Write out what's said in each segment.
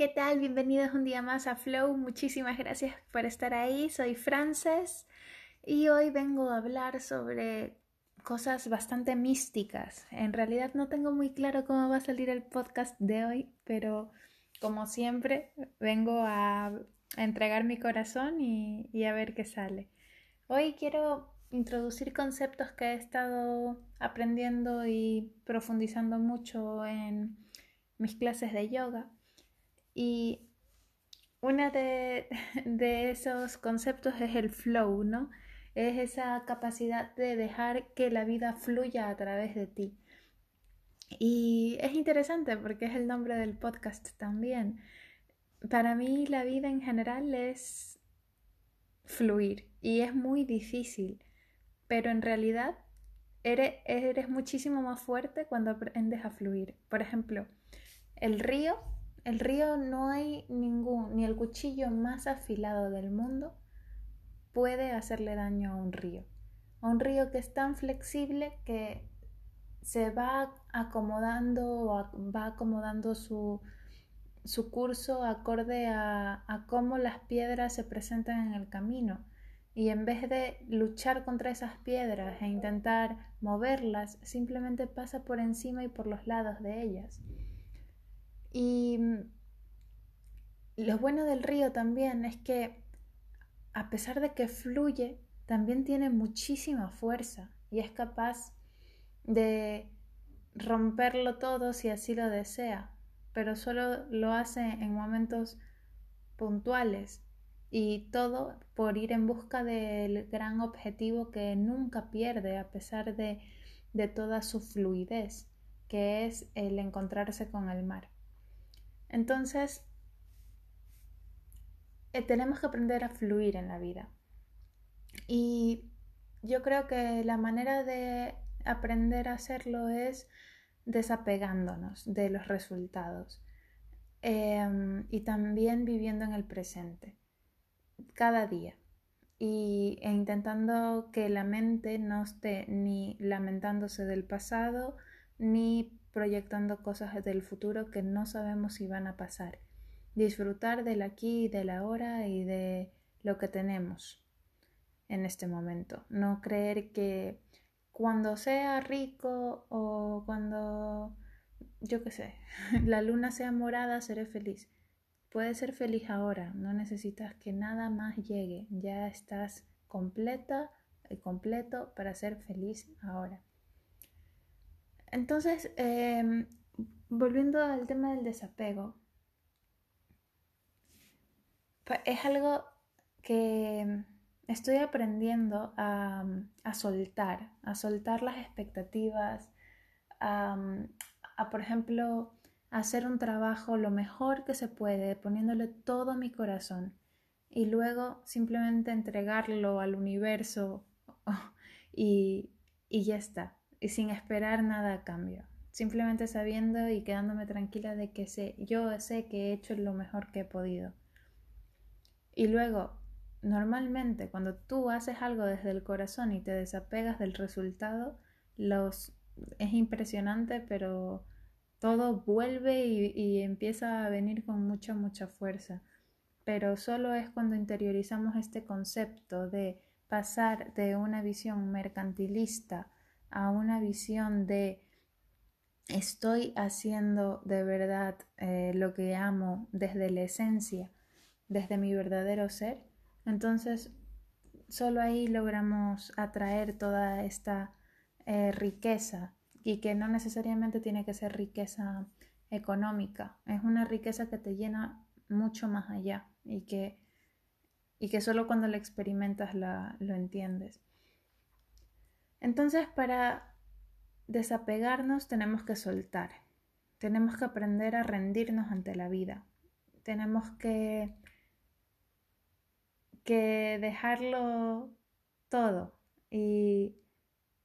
¿Qué tal? Bienvenidos un día más a Flow. Muchísimas gracias por estar ahí. Soy Frances y hoy vengo a hablar sobre cosas bastante místicas. En realidad no tengo muy claro cómo va a salir el podcast de hoy, pero como siempre vengo a, entregar mi corazón y, a ver qué sale. Hoy quiero introducir conceptos que he estado aprendiendo y profundizando mucho en mis clases de yoga y uno de, esos conceptos es el flow, ¿no? Es esa capacidad de dejar que la vida fluya a través de ti. Y es interesante porque es el nombre del podcast también. Para mí la vida en general es fluir y es muy difícil, pero en realidad eres, eres muchísimo más fuerte cuando aprendes a fluir. Por ejemplo, el río el río no hay ningún, ni el cuchillo más afilado del mundo puede hacerle daño a un río. A un río que es tan flexible que se va acomodando va acomodando su, su curso acorde a, a cómo las piedras se presentan en el camino. Y en vez de luchar contra esas piedras e intentar moverlas, simplemente pasa por encima y por los lados de ellas. Y mm, lo bueno del río también es que a pesar de que fluye, también tiene muchísima fuerza y es capaz de romperlo todo si así lo desea, pero solo lo hace en momentos puntuales y todo por ir en busca del gran objetivo que nunca pierde a pesar de, de toda su fluidez, que es el encontrarse con el mar. Entonces, eh, tenemos que aprender a fluir en la vida. Y yo creo que la manera de aprender a hacerlo es desapegándonos de los resultados em, y también viviendo en el presente, cada día. Y, e intentando que la mente no esté ni lamentándose del pasado, ni proyectando cosas del futuro que no sabemos si van a pasar. Disfrutar del aquí y del ahora y de lo que tenemos en este momento. No creer que cuando sea rico o cuando, yo qué sé, la luna sea morada, seré feliz. Puedes ser feliz ahora, no necesitas que nada más llegue, ya estás completa y completo para ser feliz ahora. Entonces, em, volviendo al tema del desapego, es algo que estoy aprendiendo a, soltar, a soltar las expectativas, a, por ejemplo, hacer un trabajo lo mejor que se puede, poniéndole todo mi corazón y luego simplemente entregarlo al universo y ya está y sin esperar nada a cambio. Simplemente sabiendo y quedándome tranquila de que sé, yo sé que he hecho lo mejor que he podido. Y luego, normalmente cuando tú haces algo desde el corazón y te desapegas del resultado, los, es impresionante, pero todo vuelve y, y empieza a venir con mucha, mucha fuerza. Pero solo es cuando interiorizamos este concepto de pasar de una visión mercantilista a una visión de estoy haciendo de verdad eh, lo que amo desde la esencia, desde mi verdadero ser, entonces solo ahí logramos atraer toda esta eh, riqueza y que no necesariamente tiene que ser riqueza económica, es una riqueza que te llena mucho más allá y que, y que solo cuando la experimentas la, lo entiendes. Entonces, para desapegarnos tenemos que soltar, tenemos que aprender a rendirnos ante la vida, tenemos que, que dejarlo todo y,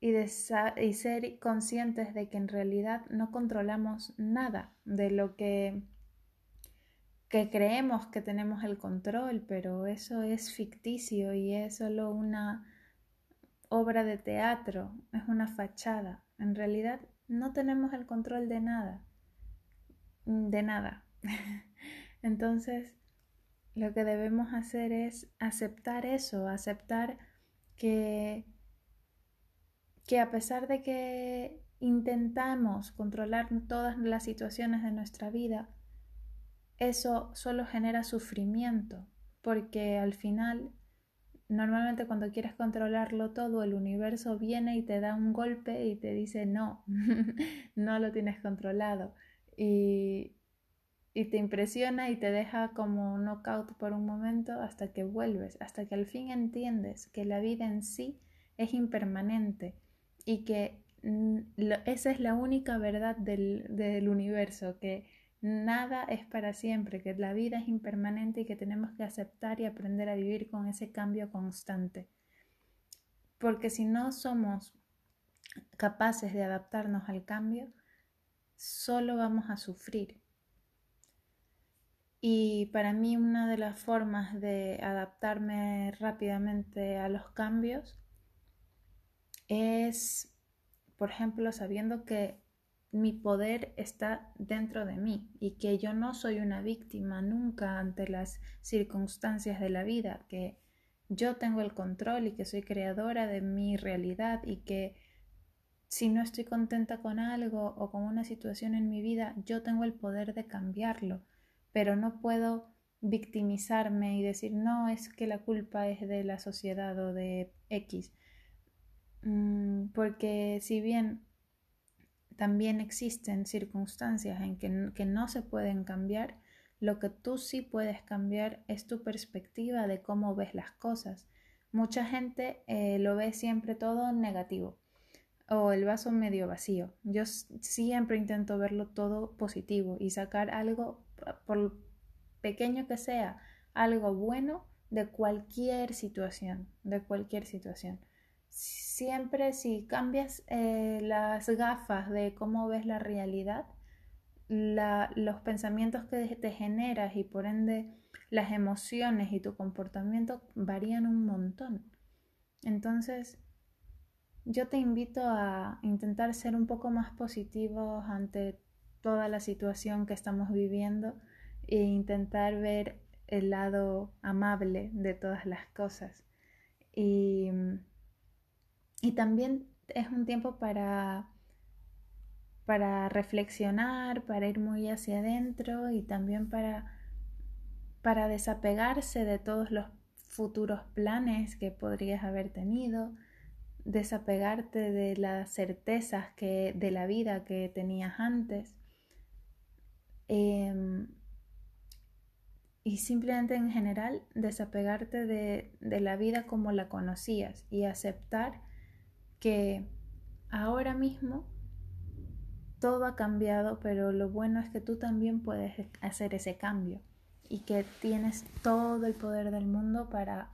y, y ser conscientes de que en realidad no controlamos nada de lo que que creemos que tenemos el control, pero eso es ficticio y es solo una obra de teatro, es una fachada. En realidad no tenemos el control de nada, de nada. Entonces, lo que debemos hacer es aceptar eso, aceptar que, que a pesar de que intentamos controlar todas las situaciones de nuestra vida, eso solo genera sufrimiento, porque al final, normalmente cuando quieres controlarlo todo, el universo viene y te da un golpe y te dice no, no lo tienes controlado. Y, y te impresiona y te deja como knockout por un momento hasta que vuelves, hasta que al fin entiendes que la vida en sí es impermanente y que esa es la única verdad del, del universo, que nada es para siempre, que la vida es impermanente y que tenemos que aceptar y aprender a vivir con ese cambio constante. Porque si no somos capaces de adaptarnos al cambio, solo vamos a sufrir y para mí una de las formas de adaptarme rápidamente a los cambios es, por ejemplo, sabiendo que mi poder está dentro de mí y que yo no soy una víctima nunca ante las circunstancias de la vida, que yo tengo el control y que soy creadora de mi realidad y que si no estoy contenta con algo o con una situación en mi vida, yo tengo el poder de cambiarlo pero no puedo victimizarme y decir, no, es que la culpa es de la sociedad o de X. Mm, porque si bien también existen circunstancias en que, que, no se pueden cambiar, lo que tú sí puedes cambiar es tu perspectiva de cómo ves las cosas. Mucha gente eh, lo ve siempre todo negativo o el vaso medio vacío. Yo siempre intento verlo todo positivo y sacar algo por pequeño que sea, algo bueno de cualquier situación, de cualquier situación. Siempre si cambias eh, las gafas de cómo ves la realidad, los pensamientos que te generas y por ende las emociones y tu comportamiento varían un montón. Entonces, yo te invito a intentar ser un poco más positivos ante toda la situación que estamos viviendo e intentar ver el lado amable de todas las cosas. Y, y también es un tiempo para, para reflexionar, para ir muy hacia adentro y también para, para desapegarse de todos los futuros planes que podrías haber tenido, desapegarte de las certezas que, de la vida que tenías antes. Em, y simplemente en general desapegarte de, de la vida como la conocías y aceptar que ahora mismo todo ha cambiado, pero lo bueno es que tú también puedes hacer ese cambio y que tienes todo el poder del mundo para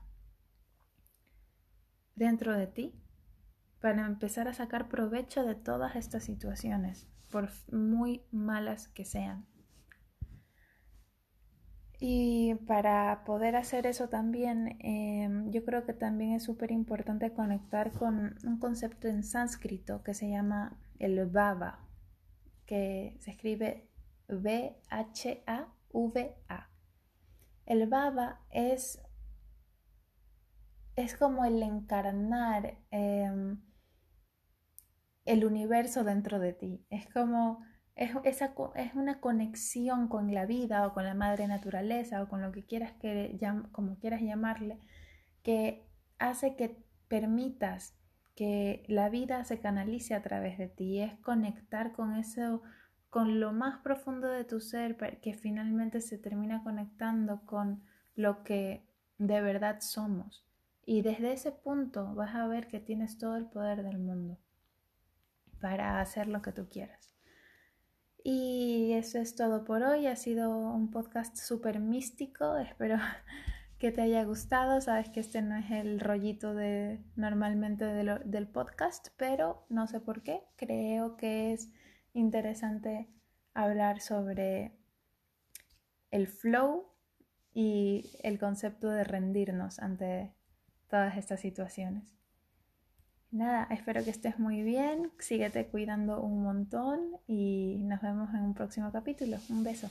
dentro de ti, para empezar a sacar provecho de todas estas situaciones, por muy malas que sean. Y para poder hacer eso también, em, yo creo que también es súper importante conectar con un concepto en sánscrito que se llama el baba, que se escribe B-H-A-V-A. El baba es, es como el encarnar em, el universo dentro de ti. Es como es, esa, es una conexión con la vida o con la madre naturaleza o con lo que quieras que, como quieras llamarle, que hace que permitas que la vida se canalice a través de ti, es conectar con eso, con lo más profundo de tu ser, que finalmente se termina conectando con lo que de verdad somos. Y desde ese punto vas a ver que tienes todo el poder del mundo para hacer lo que tú quieras. Y eso es todo por hoy. Ha sido un podcast súper místico. Espero que te haya gustado. Sabes que este no es el rollito de normalmente del podcast, pero no sé por qué. Creo que es interesante hablar sobre el flow y el concepto de rendirnos ante todas estas situaciones. Nada, espero que estés muy bien, síguete cuidando un montón y nos vemos en un próximo capítulo. Un beso.